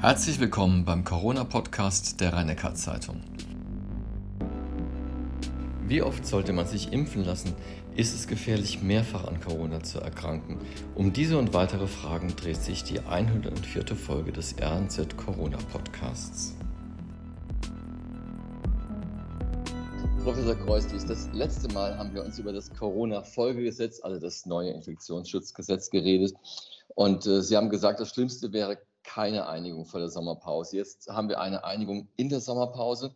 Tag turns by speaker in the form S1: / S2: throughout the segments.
S1: Herzlich willkommen beim Corona-Podcast der rhein zeitung Wie oft sollte man sich impfen lassen? Ist es gefährlich, mehrfach an Corona zu erkranken? Um diese und weitere Fragen dreht sich die 104. Folge des RNZ Corona Podcasts. Professor Kreuslich, das letzte Mal haben wir uns über das Corona-Folgegesetz, also das neue Infektionsschutzgesetz, geredet. Und äh, Sie haben gesagt, das Schlimmste wäre keine Einigung vor der Sommerpause. Jetzt haben wir eine Einigung in der Sommerpause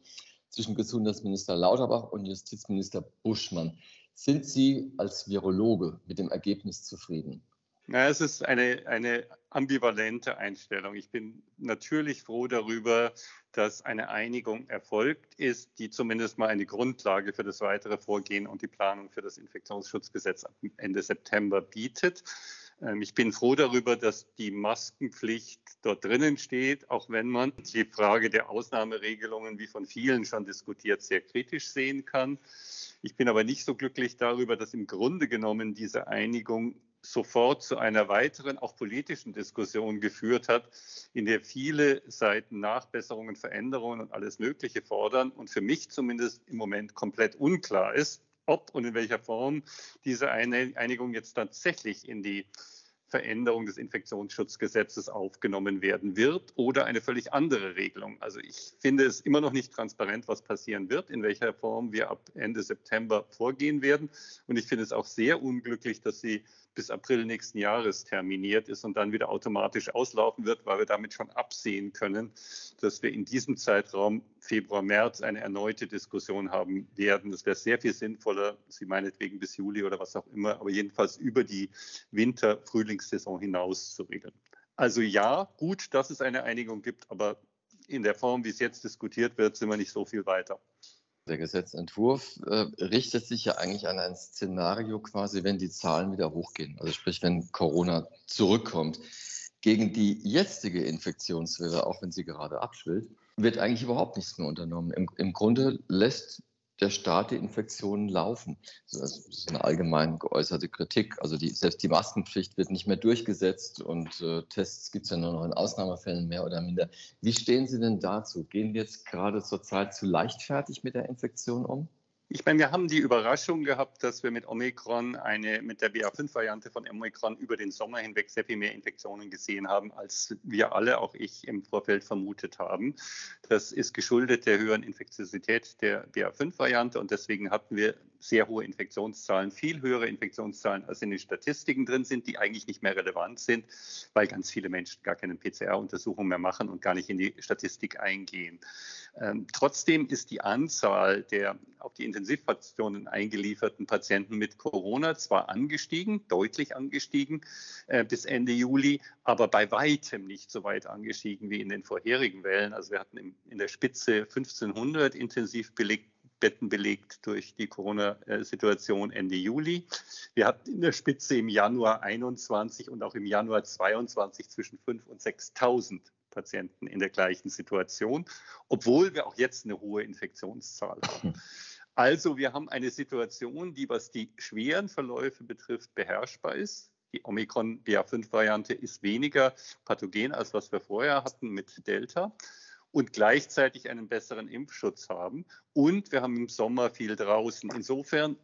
S1: zwischen Gesundheitsminister Lauterbach und Justizminister Buschmann. Sind Sie als Virologe mit dem Ergebnis zufrieden?
S2: Na, es ist eine, eine ambivalente Einstellung. Ich bin natürlich froh darüber, dass eine Einigung erfolgt ist, die zumindest mal eine Grundlage für das weitere Vorgehen und die Planung für das Infektionsschutzgesetz Ende September bietet. Ähm, ich bin froh darüber, dass die Maskenpflicht dort drinnen steht, auch wenn man die Frage der Ausnahmeregelungen, wie von vielen schon diskutiert, sehr kritisch sehen kann. Ich bin aber nicht so glücklich darüber, dass im Grunde genommen diese Einigung sofort zu einer weiteren, auch politischen Diskussion geführt hat, in der viele Seiten Nachbesserungen, Veränderungen und alles Mögliche fordern und für mich zumindest im Moment komplett unklar ist, ob und in welcher Form diese Einigung jetzt tatsächlich in die Veränderung des Infektionsschutzgesetzes aufgenommen werden wird oder eine völlig andere Regelung. Also ich finde es immer noch nicht transparent, was passieren wird, in welcher Form wir ab Ende September vorgehen werden. Und ich finde es auch sehr unglücklich, dass sie bis April nächsten Jahres terminiert ist und dann wieder automatisch auslaufen wird, weil wir damit schon absehen können, dass wir in diesem Zeitraum Februar, März eine erneute Diskussion haben werden. Das wäre sehr viel sinnvoller, Sie meinetwegen bis Juli oder was auch immer, aber jedenfalls über die Winter-Frühlingssaison hinaus zu regeln. Also ja, gut, dass es eine Einigung gibt, aber in der Form, wie es jetzt diskutiert wird, sind wir nicht so viel weiter.
S1: Der Gesetzentwurf äh, richtet sich ja eigentlich an ein Szenario quasi, wenn die Zahlen wieder hochgehen, also sprich, wenn Corona zurückkommt. Gegen die jetzige Infektionswelle, auch wenn sie gerade abschwillt, wird eigentlich überhaupt nichts mehr unternommen. Im, im Grunde lässt der Staat die Infektionen laufen. Das ist eine allgemein geäußerte Kritik. Also die, selbst die Maskenpflicht wird nicht mehr durchgesetzt und äh, Tests gibt es ja nur noch in Ausnahmefällen mehr oder minder. Wie stehen Sie denn dazu? Gehen wir jetzt gerade zurzeit zu leichtfertig mit der Infektion um?
S2: Ich meine, wir haben die Überraschung gehabt, dass wir mit Omikron eine, mit der BA5-Variante von Omikron über den Sommer hinweg sehr viel mehr Infektionen gesehen haben, als wir alle, auch ich im Vorfeld vermutet haben. Das ist geschuldet der höheren Infektiosität der BA5-Variante und deswegen hatten wir sehr hohe Infektionszahlen, viel höhere Infektionszahlen, als in den Statistiken drin sind, die eigentlich nicht mehr relevant sind, weil ganz viele Menschen gar keine PCR-Untersuchung mehr machen und gar nicht in die Statistik eingehen. Ähm, trotzdem ist die Anzahl der auf die Intensivstationen eingelieferten Patienten mit Corona zwar angestiegen, deutlich angestiegen äh, bis Ende Juli, aber bei weitem nicht so weit angestiegen wie in den vorherigen Wellen. Also wir hatten im, in der Spitze 1500 intensiv belegte Betten belegt durch die Corona-Situation Ende Juli. Wir hatten in der Spitze im Januar 21 und auch im Januar 22 zwischen 5.000 und 6.000 Patienten in der gleichen Situation, obwohl wir auch jetzt eine hohe Infektionszahl haben. Also wir haben eine Situation, die, was die schweren Verläufe betrifft, beherrschbar ist. Die Omikron BA5-Variante ist weniger pathogen, als was wir vorher hatten mit Delta und gleichzeitig einen besseren Impfschutz haben. Und wir haben im Sommer viel draußen. Insofern,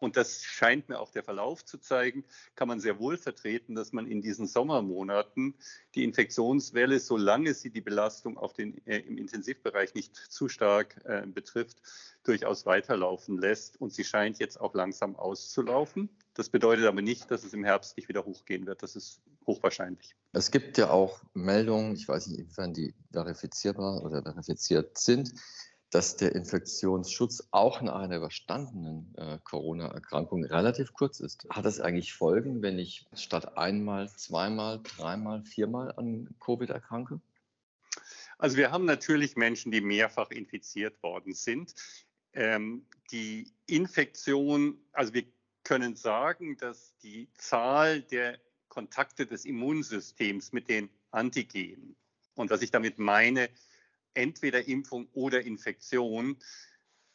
S2: und das scheint mir auch der Verlauf zu zeigen, kann man sehr wohl vertreten, dass man in diesen Sommermonaten die Infektionswelle, solange sie die Belastung auf den, äh, im Intensivbereich nicht zu stark äh, betrifft, durchaus weiterlaufen lässt. Und sie scheint jetzt auch langsam auszulaufen. Das bedeutet aber nicht, dass es im Herbst nicht wieder hochgehen wird. Das ist hochwahrscheinlich.
S1: Es gibt ja auch Meldungen, ich weiß nicht, inwiefern die verifizierbar oder verifiziert sind, dass der Infektionsschutz auch nach einer überstandenen äh, Corona-Erkrankung relativ kurz ist. Hat das eigentlich Folgen, wenn ich statt einmal, zweimal, dreimal, viermal an Covid erkranke?
S2: Also wir haben natürlich Menschen, die mehrfach infiziert worden sind. Ähm, die Infektion, also wir können sagen, dass die Zahl der Kontakte des Immunsystems mit den Antigenen. Und was ich damit meine, entweder Impfung oder Infektion,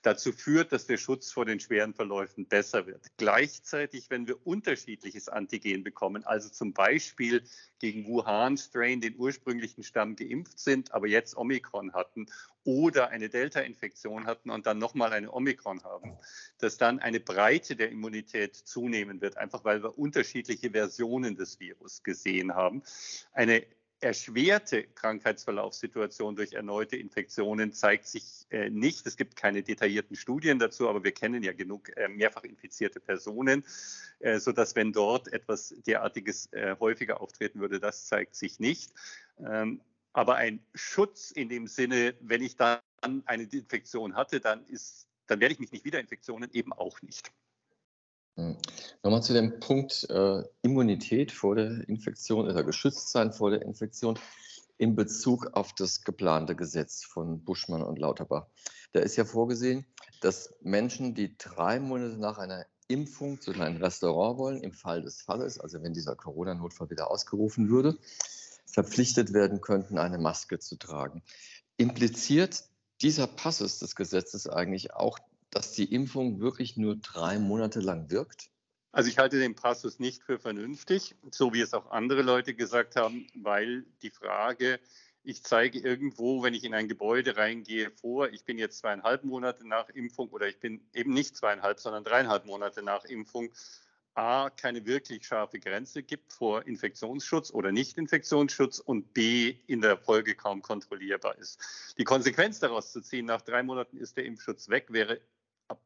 S2: dazu führt, dass der Schutz vor den schweren Verläufen besser wird. Gleichzeitig, wenn wir unterschiedliches Antigen bekommen, also zum Beispiel gegen Wuhan-Strain, den ursprünglichen Stamm geimpft sind, aber jetzt Omikron hatten oder eine Delta-Infektion hatten und dann nochmal eine Omikron haben, dass dann eine Breite der Immunität zunehmen wird, einfach weil wir unterschiedliche Versionen des Virus gesehen haben. Eine erschwerte Krankheitsverlaufssituation durch erneute Infektionen zeigt sich äh, nicht. Es gibt keine detaillierten Studien dazu, aber wir kennen ja genug äh, mehrfach infizierte Personen, äh, sodass wenn dort etwas derartiges äh, häufiger auftreten würde, das zeigt sich nicht. Ähm, aber ein Schutz in dem Sinne, wenn ich dann eine Infektion hatte, dann, ist, dann werde ich mich nicht wieder Infektionen eben auch nicht.
S1: Hm. Nochmal zu dem Punkt äh, Immunität vor der Infektion oder geschützt sein vor der Infektion in Bezug auf das geplante Gesetz von Buschmann und Lauterbach. Da ist ja vorgesehen, dass Menschen, die drei Monate nach einer Impfung zu einem Restaurant wollen, im Fall des Falles, also wenn dieser Corona-Notfall wieder ausgerufen würde, verpflichtet werden könnten, eine Maske zu tragen. Impliziert dieser Passus des Gesetzes eigentlich auch dass die Impfung wirklich nur drei Monate lang wirkt?
S2: Also ich halte den Passus nicht für vernünftig, so wie es auch andere Leute gesagt haben, weil die Frage, ich zeige irgendwo, wenn ich in ein Gebäude reingehe, vor, ich bin jetzt zweieinhalb Monate nach Impfung oder ich bin eben nicht zweieinhalb, sondern dreieinhalb Monate nach Impfung, A, keine wirklich scharfe Grenze gibt vor Infektionsschutz oder Nicht-Infektionsschutz und B, in der Folge kaum kontrollierbar ist. Die Konsequenz daraus zu ziehen, nach drei Monaten ist der Impfschutz weg, wäre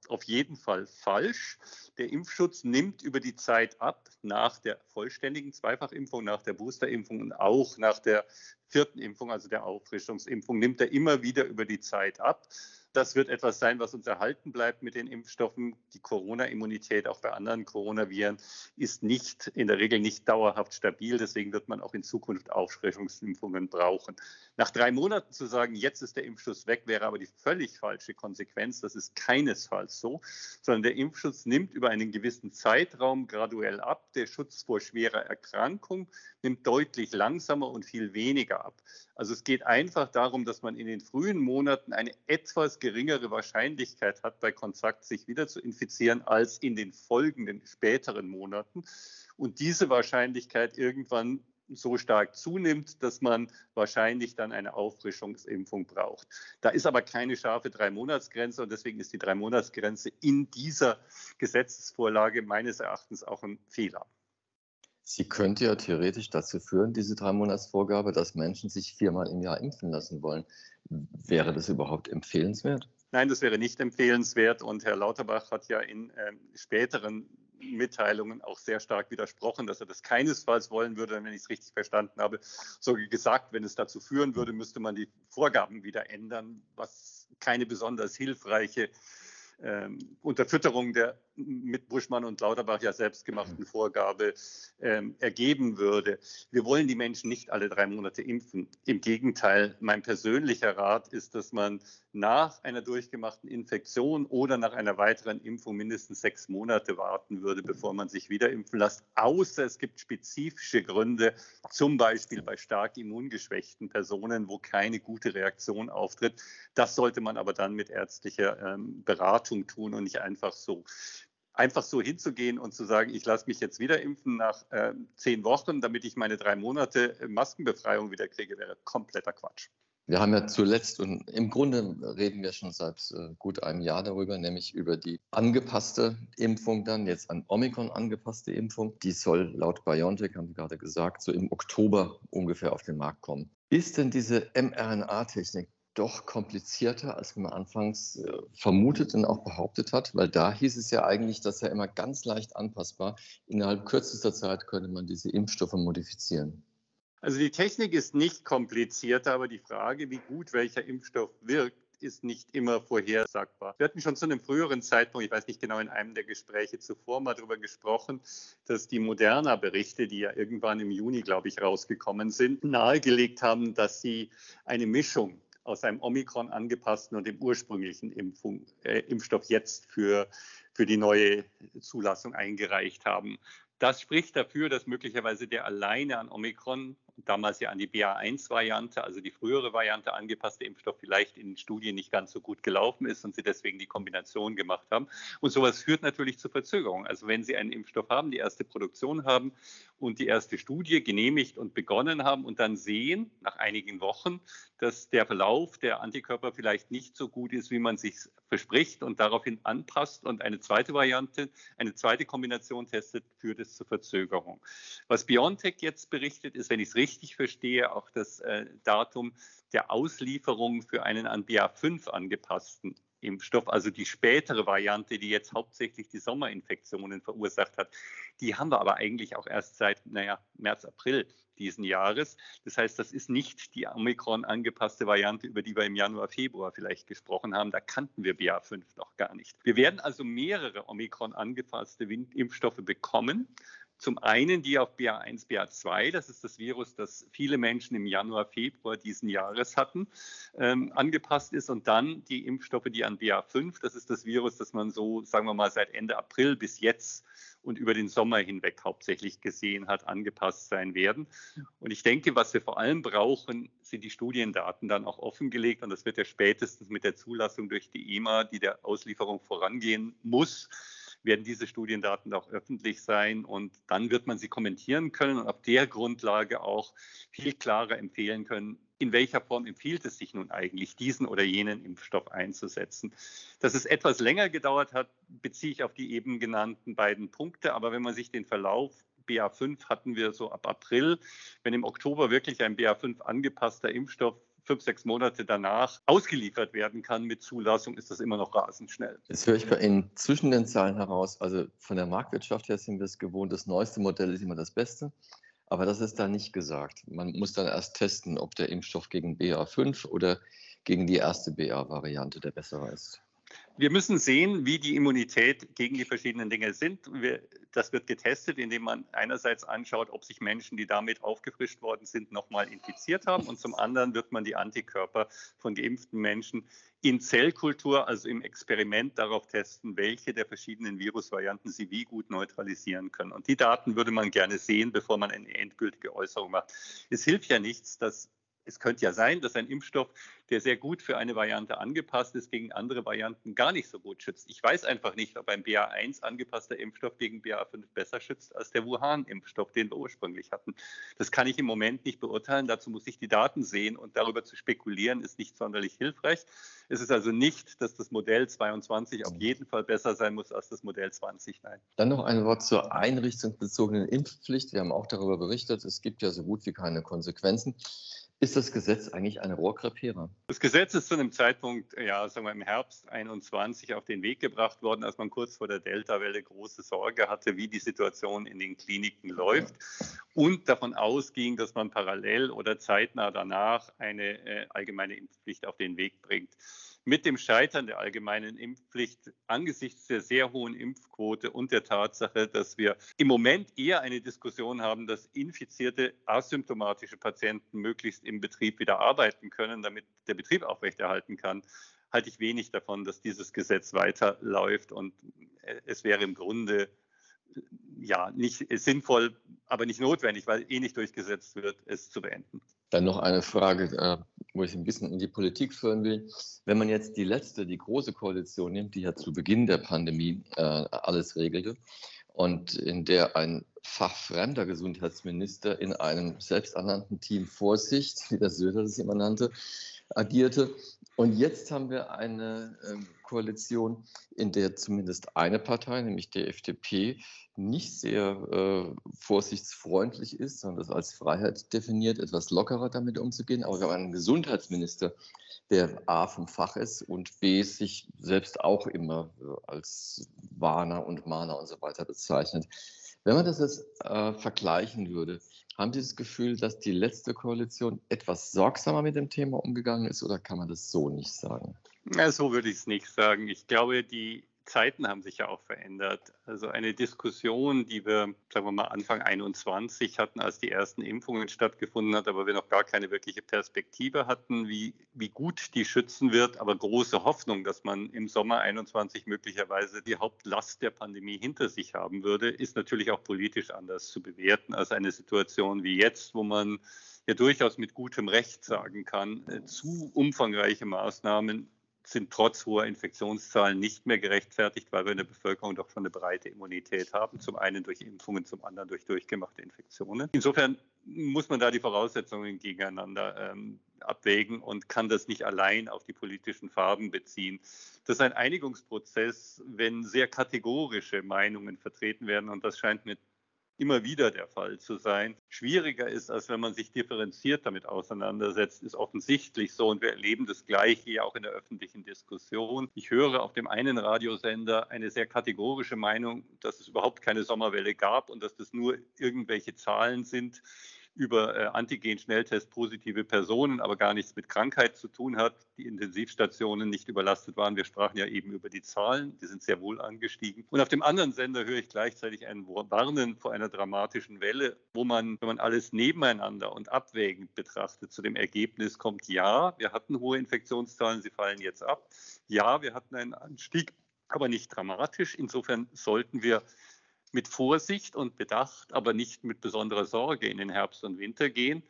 S2: auf jeden Fall falsch. Der Impfschutz nimmt über die Zeit ab, nach der vollständigen Zweifachimpfung, nach der Boosterimpfung und auch nach der vierten Impfung, also der Auffrischungsimpfung, nimmt er immer wieder über die Zeit ab. Das wird etwas sein, was uns erhalten bleibt mit den Impfstoffen. Die Corona-Immunität auch bei anderen Coronaviren ist nicht in der Regel nicht dauerhaft stabil. Deswegen wird man auch in Zukunft Auffrischungsimpfungen brauchen. Nach drei Monaten zu sagen, jetzt ist der Impfschutz weg, wäre aber die völlig falsche Konsequenz. Das ist keinesfalls so, sondern der Impfschutz nimmt über einen gewissen Zeitraum graduell ab. Der Schutz vor schwerer Erkrankung nimmt deutlich langsamer und viel weniger ab. Also es geht einfach darum, dass man in den frühen Monaten eine etwas geringere Wahrscheinlichkeit hat, bei Kontakt sich wieder zu infizieren, als in den folgenden späteren Monaten. Und diese Wahrscheinlichkeit irgendwann so stark zunimmt, dass man wahrscheinlich dann eine Auffrischungsimpfung braucht. Da ist aber keine scharfe Drei-Monats-Grenze und deswegen ist die Drei-Monats-Grenze in dieser Gesetzesvorlage meines Erachtens auch ein Fehler.
S1: Sie könnte ja theoretisch dazu führen, diese Drei-Monats-Vorgabe, dass Menschen sich viermal im Jahr impfen lassen wollen. Wäre das überhaupt empfehlenswert?
S2: Nein, das wäre nicht empfehlenswert. Und Herr Lauterbach hat ja in äh, späteren Mitteilungen auch sehr stark widersprochen, dass er das keinesfalls wollen würde, wenn ich es richtig verstanden habe. Sogar gesagt, wenn es dazu führen würde, müsste man die Vorgaben wieder ändern, was keine besonders hilfreiche ähm, Unterfütterung der mit Buschmann und Lauterbach ja selbstgemachten Vorgabe ähm, ergeben würde. Wir wollen die Menschen nicht alle drei Monate impfen. Im Gegenteil, mein persönlicher Rat ist, dass man nach einer durchgemachten Infektion oder nach einer weiteren Impfung mindestens sechs Monate warten würde, bevor man sich wieder impfen lässt, außer es gibt spezifische Gründe, zum Beispiel bei stark immungeschwächten Personen, wo keine gute Reaktion auftritt. Das sollte man aber dann mit ärztlicher ähm, Beratung tun und nicht einfach so einfach so hinzugehen und zu sagen, ich lasse mich jetzt wieder impfen nach äh, zehn Wochen, damit ich meine drei Monate Maskenbefreiung wieder kriege, wäre kompletter Quatsch.
S1: Wir haben ja zuletzt und im Grunde reden wir schon seit äh, gut einem Jahr darüber, nämlich über die angepasste Impfung dann, jetzt an Omikron angepasste Impfung. Die soll laut BioNTech, haben Sie gerade gesagt, so im Oktober ungefähr auf den Markt kommen. Ist denn diese mRNA-Technik doch komplizierter, als man anfangs äh, vermutet und auch behauptet hat, weil da hieß es ja eigentlich, dass er immer ganz leicht anpassbar. Innerhalb kürzester Zeit könnte man diese Impfstoffe modifizieren.
S2: Also die Technik ist nicht komplizierter, aber die Frage, wie gut welcher Impfstoff wirkt, ist nicht immer vorhersagbar. Wir hatten schon zu einem früheren Zeitpunkt, ich weiß nicht genau, in einem der Gespräche zuvor mal darüber gesprochen, dass die Moderna-Berichte, die ja irgendwann im Juni, glaube ich, rausgekommen sind, nahegelegt haben, dass sie eine Mischung aus einem Omikron angepassten und dem ursprünglichen Impfung, äh, Impfstoff jetzt für, für die neue Zulassung eingereicht haben. Das spricht dafür, dass möglicherweise der alleine an Omikron damals ja an die BA1-Variante, also die frühere Variante angepasste Impfstoff, vielleicht in Studien nicht ganz so gut gelaufen ist und sie deswegen die Kombination gemacht haben. Und sowas führt natürlich zu Verzögerungen. Also wenn Sie einen Impfstoff haben, die erste Produktion haben und die erste Studie genehmigt und begonnen haben und dann sehen, nach einigen Wochen, dass der Verlauf der Antikörper vielleicht nicht so gut ist, wie man sich verspricht und daraufhin anpasst und eine zweite Variante, eine zweite Kombination testet, führt es zu Verzögerung. Was BioNTech jetzt berichtet, ist, wenn ich es richtig verstehe, auch das äh, Datum der Auslieferung für einen an BA5 angepassten Impfstoff, also die spätere Variante, die jetzt hauptsächlich die Sommerinfektionen verursacht hat, die haben wir aber eigentlich auch erst seit, naja, März, April diesen Jahres. Das heißt, das ist nicht die Omikron angepasste Variante, über die wir im Januar, Februar vielleicht gesprochen haben. Da kannten wir BA5 noch gar nicht. Wir werden also mehrere Omikron angepasste Impfstoffe bekommen. Zum einen die auf BA1, BA2, das ist das Virus, das viele Menschen im Januar, Februar diesen Jahres hatten, ähm, angepasst ist. Und dann die Impfstoffe, die an BA5, das ist das Virus, das man so, sagen wir mal, seit Ende April bis jetzt und über den Sommer hinweg hauptsächlich gesehen hat, angepasst sein werden. Und ich denke, was wir vor allem brauchen, sind die Studiendaten dann auch offengelegt. Und das wird ja spätestens mit der Zulassung durch die EMA, die der Auslieferung vorangehen muss, werden diese Studiendaten auch öffentlich sein und dann wird man sie kommentieren können und auf der Grundlage auch viel klarer empfehlen können, in welcher Form empfiehlt es sich nun eigentlich, diesen oder jenen Impfstoff einzusetzen. Dass es etwas länger gedauert hat, beziehe ich auf die eben genannten beiden Punkte. Aber wenn man sich den Verlauf BA5 hatten wir so ab April, wenn im Oktober wirklich ein BA5 angepasster Impfstoff fünf, sechs Monate danach ausgeliefert werden kann mit Zulassung, ist das immer noch rasend schnell.
S1: Jetzt höre ich bei Ihnen zwischen den Zahlen heraus, also von der Marktwirtschaft her sind wir es gewohnt, das neueste Modell ist immer das Beste. Aber das ist da nicht gesagt. Man muss dann erst testen, ob der Impfstoff gegen BA5 oder gegen die erste BA-Variante der bessere ist.
S2: Wir müssen sehen, wie die Immunität gegen die verschiedenen Dinge sind. Wir, das wird getestet, indem man einerseits anschaut, ob sich Menschen, die damit aufgefrischt worden sind, nochmal infiziert haben. Und zum anderen wird man die Antikörper von geimpften Menschen in Zellkultur, also im Experiment, darauf testen, welche der verschiedenen Virusvarianten sie wie gut neutralisieren können. Und die Daten würde man gerne sehen, bevor man eine endgültige Äußerung macht. Es hilft ja nichts, dass es könnte ja sein, dass ein Impfstoff, der sehr gut für eine Variante angepasst ist, gegen andere Varianten gar nicht so gut schützt. Ich weiß einfach nicht, ob ein BA1 angepasster Impfstoff gegen BA5 besser schützt als der Wuhan-Impfstoff, den wir ursprünglich hatten. Das kann ich im Moment nicht beurteilen. Dazu muss ich die Daten sehen und darüber zu spekulieren ist nicht sonderlich hilfreich. Es ist also nicht, dass das Modell 22 auf jeden Fall besser sein muss als das Modell 20. Nein.
S1: Dann noch ein Wort zur einrichtungsbezogenen Impfpflicht. Wir haben auch darüber berichtet. Es gibt ja so gut wie keine Konsequenzen. Ist das Gesetz eigentlich ein Rohrkrepierer?
S2: Das Gesetz ist zu einem Zeitpunkt, ja, sagen wir im Herbst 21 auf den Weg gebracht worden, als man kurz vor der Delta-Welle große Sorge hatte, wie die Situation in den Kliniken läuft und davon ausging, dass man parallel oder zeitnah danach eine äh, allgemeine Impfpflicht auf den Weg bringt mit dem Scheitern der allgemeinen Impfpflicht angesichts der sehr hohen Impfquote und der Tatsache, dass wir im Moment eher eine Diskussion haben, dass infizierte asymptomatische Patienten möglichst im Betrieb wieder arbeiten können, damit der Betrieb aufrechterhalten kann, halte ich wenig davon, dass dieses Gesetz weiterläuft und es wäre im Grunde ja nicht sinnvoll, aber nicht notwendig, weil eh nicht durchgesetzt wird, es zu beenden.
S1: Dann noch eine Frage, äh, wo ich ein bisschen in die Politik führen will. Wenn man jetzt die letzte, die große Koalition nimmt, die ja zu Beginn der Pandemie äh, alles regelte und in der ein fachfremder Gesundheitsminister in einem selbsternannten Team Vorsicht, wie das Söder das immer nannte, agierte. Und jetzt haben wir eine äh, Koalition, in der zumindest eine Partei, nämlich die FDP, nicht sehr äh, vorsichtsfreundlich ist, sondern das als Freiheit definiert, etwas lockerer damit umzugehen. Aber wir haben einen Gesundheitsminister, der A vom Fach ist und B sich selbst auch immer äh, als Warner und Mahner und so weiter bezeichnet. Wenn man das jetzt äh, vergleichen würde, haben Sie das Gefühl, dass die letzte Koalition etwas sorgsamer mit dem Thema umgegangen ist oder kann man das so nicht sagen?
S2: Ja, so würde ich es nicht sagen. Ich glaube, die Zeiten haben sich ja auch verändert. Also eine Diskussion, die wir, sagen wir mal, Anfang 21 hatten, als die ersten Impfungen stattgefunden hat, aber wir noch gar keine wirkliche Perspektive hatten, wie, wie gut die schützen wird, aber große Hoffnung, dass man im Sommer 21 möglicherweise die Hauptlast der Pandemie hinter sich haben würde, ist natürlich auch politisch anders zu bewerten als eine Situation wie jetzt, wo man ja durchaus mit gutem Recht sagen kann, äh, zu umfangreiche Maßnahmen sind trotz hoher Infektionszahlen nicht mehr gerechtfertigt, weil wir in der Bevölkerung doch schon eine breite Immunität haben. Zum einen durch Impfungen, zum anderen durch durchgemachte Infektionen. Insofern muss man da die Voraussetzungen gegeneinander ähm, abwägen und kann das nicht allein auf die politischen Farben beziehen. Das ist ein Einigungsprozess, wenn sehr kategorische Meinungen vertreten werden und das scheint mir immer wieder der Fall zu sein. Schwieriger ist, als wenn man sich differenziert damit auseinandersetzt, ist offensichtlich so. Und wir erleben das Gleiche ja auch in der öffentlichen Diskussion. Ich höre auf dem einen Radiosender eine sehr kategorische Meinung, dass es überhaupt keine Sommerwelle gab und dass das nur irgendwelche Zahlen sind, über äh, Antigen-Schnelltest positive Personen, aber gar nichts mit Krankheit zu tun hat, die Intensivstationen nicht überlastet waren. Wir sprachen ja eben über die Zahlen, die sind sehr wohl angestiegen. Und auf dem anderen Sender höre ich gleichzeitig ein Warnen vor einer dramatischen Welle, wo man, wenn man alles nebeneinander und abwägend betrachtet, zu dem Ergebnis kommt, ja, wir hatten hohe Infektionszahlen, sie fallen jetzt ab. Ja, wir hatten einen Anstieg, aber nicht dramatisch. Insofern sollten wir mit Vorsicht und Bedacht, aber nicht mit besonderer Sorge in den Herbst und Winter gehen,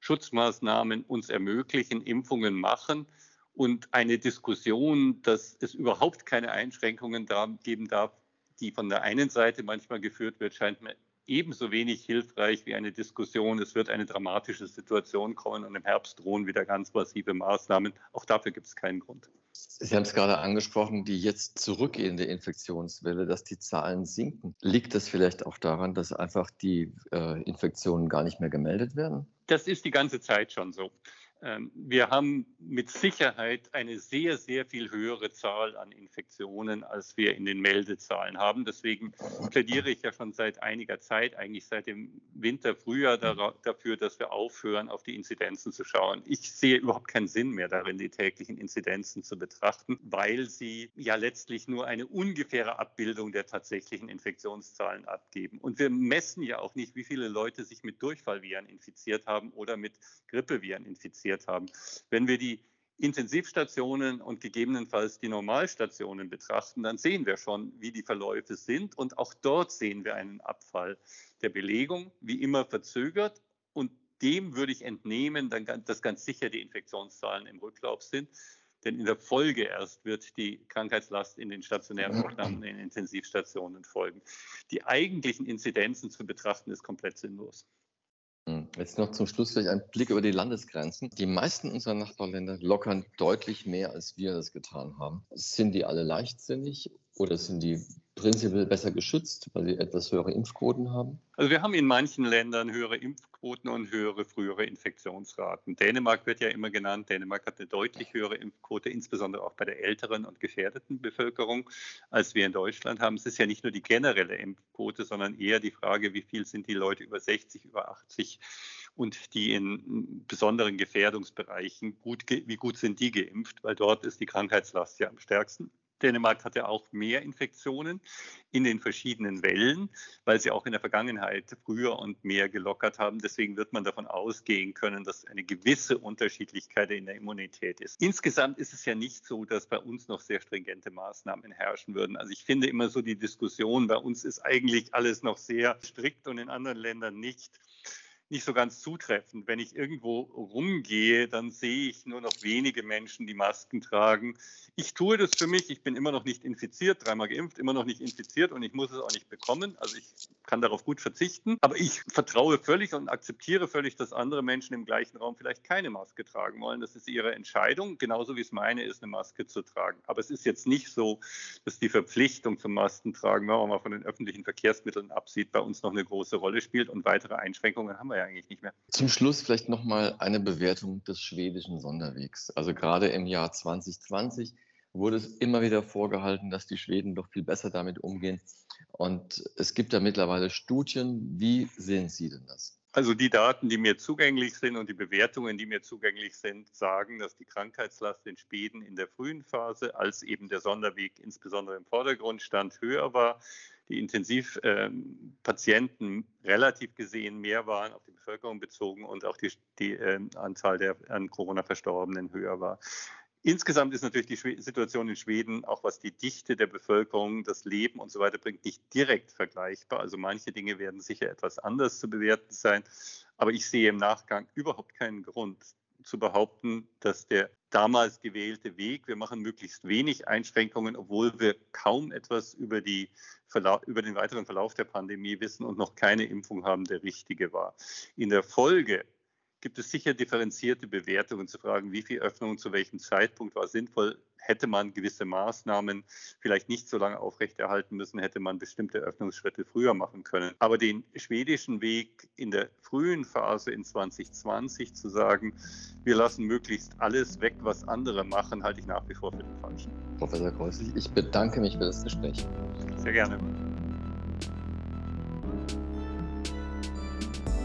S2: Schutzmaßnahmen uns ermöglichen, Impfungen machen und eine Diskussion, dass es überhaupt keine Einschränkungen geben darf, die von der einen Seite manchmal geführt wird, scheint mir ebenso wenig hilfreich wie eine Diskussion, es wird eine dramatische Situation kommen und im Herbst drohen wieder ganz massive Maßnahmen. Auch dafür gibt es keinen Grund.
S1: Sie haben es gerade angesprochen, die jetzt zurückgehende Infektionswelle, dass die Zahlen sinken. Liegt das vielleicht auch daran, dass einfach die äh, Infektionen gar nicht mehr gemeldet werden?
S2: Das ist die ganze Zeit schon so. Ähm, wir haben mit Sicherheit eine sehr, sehr viel höhere Zahl an Infektionen, als wir in den Meldezahlen haben. Deswegen plädiere ich ja schon seit einiger Zeit, eigentlich seit dem Winter, Frühjahr dafür, dass wir aufhören, auf die Inzidenzen zu schauen. Ich sehe überhaupt keinen Sinn mehr darin, die täglichen Inzidenzen zu betrachten, weil sie ja letztlich nur eine ungefähre Abbildung der tatsächlichen Infektionszahlen abgeben. Und wir messen ja auch nicht, wie viele Leute sich mit Durchfallviren infiziert haben oder mit Grippeviren infiziert produziert haben. Wenn wir die Intensivstationen und gegebenenfalls die Normalstationen betrachten, dann sehen wir schon, wie die Verläufe sind. Und auch dort sehen wir einen Abfall der Belegung, wie immer verzögert. Und dem würde ich entnehmen, dass ganz sicher die Infektionszahlen im Rücklauf sind. Denn in der Folge erst wird die Krankheitslast in den stationären Aufnahmen, in den Intensivstationen folgen. Die eigentlichen Inzidenzen zu betrachten, ist komplett sinnlos.
S1: Jetzt noch zum Schluss vielleicht ein Blick über die Landesgrenzen. Die meisten unserer Nachbarländer lockern deutlich mehr, als wir das getan haben. Sind die alle leichtsinnig oder sind die prinzipiell besser geschützt, weil sie etwas höhere Impfquoten haben?
S2: Also wir haben in manchen Ländern höhere Impfquoten und höhere frühere Infektionsraten. Dänemark wird ja immer genannt. Dänemark hat eine deutlich höhere Impfquote, insbesondere auch bei der älteren und gefährdeten Bevölkerung, als wir in Deutschland haben. Es ist ja nicht nur die generelle Impfquote, sondern eher die Frage, wie viel sind die Leute über 60, über 80 und die in besonderen Gefährdungsbereichen, gut, wie gut sind die geimpft, weil dort ist die Krankheitslast ja am stärksten. Dänemark hatte auch mehr Infektionen in den verschiedenen Wellen, weil sie auch in der Vergangenheit früher und mehr gelockert haben. Deswegen wird man davon ausgehen können, dass eine gewisse Unterschiedlichkeit in der Immunität ist. Insgesamt ist es ja nicht so, dass bei uns noch sehr stringente Maßnahmen herrschen würden. Also ich finde immer so die Diskussion, bei uns ist eigentlich alles noch sehr strikt und in anderen Ländern nicht nicht so ganz zutreffend. Wenn ich irgendwo rumgehe, dann sehe ich nur noch wenige Menschen, die Masken tragen. Ich tue das für mich. Ich bin immer noch nicht infiziert, dreimal geimpft, immer noch nicht infiziert und ich muss es auch nicht bekommen. Also ich kann darauf gut verzichten. Aber ich vertraue völlig und akzeptiere völlig, dass andere Menschen im gleichen Raum vielleicht keine Maske tragen wollen. Das ist ihre Entscheidung, genauso wie es meine ist, eine Maske zu tragen. Aber es ist jetzt nicht so, dass die Verpflichtung zum Maskentragen, wenn man mal von den öffentlichen Verkehrsmitteln absieht, bei uns noch eine große Rolle spielt und weitere Einschränkungen haben wir ja eigentlich nicht mehr.
S1: Zum Schluss vielleicht nochmal eine Bewertung des schwedischen Sonderwegs. Also gerade im Jahr 2020 wurde es immer wieder vorgehalten, dass die Schweden doch viel besser damit umgehen. Und es gibt da mittlerweile Studien. Wie sehen Sie denn das?
S2: Also die Daten, die mir zugänglich sind und die Bewertungen, die mir zugänglich sind, sagen, dass die Krankheitslast in Schweden in der frühen Phase, als eben der Sonderweg insbesondere im Vordergrund stand, höher war. Die Intensivpatienten relativ gesehen mehr waren, auf die Bevölkerung bezogen und auch die, die äh, Anzahl der an Corona Verstorbenen höher war. Insgesamt ist natürlich die Situation in Schweden, auch was die Dichte der Bevölkerung, das Leben und so weiter bringt, nicht direkt vergleichbar. Also manche Dinge werden sicher etwas anders zu bewerten sein. Aber ich sehe im Nachgang überhaupt keinen Grund zu behaupten, dass der damals gewählte Weg, wir machen möglichst wenig Einschränkungen, obwohl wir kaum etwas über, die, über den weiteren Verlauf der Pandemie wissen und noch keine Impfung haben, der richtige war. In der Folge gibt es sicher differenzierte Bewertungen zu fragen, wie viel Öffnung zu welchem Zeitpunkt war sinnvoll. Hätte man gewisse Maßnahmen vielleicht nicht so lange aufrechterhalten müssen, hätte man bestimmte Öffnungsschritte früher machen können. Aber den schwedischen Weg in der frühen Phase in 2020 zu sagen, wir lassen möglichst alles weg, was andere machen, halte ich nach wie vor für den falschen.
S1: Professor Kreuzlich, ich bedanke mich für das Gespräch.
S2: Sehr gerne.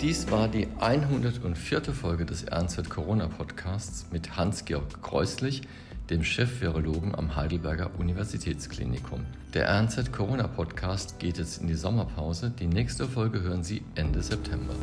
S1: Dies war die 104. Folge des RNZ Corona Podcasts mit Hans-Georg Kreuslich, dem Chef-Virologen am Heidelberger Universitätsklinikum. Der RNZ Corona Podcast geht jetzt in die Sommerpause. Die nächste Folge hören Sie Ende September.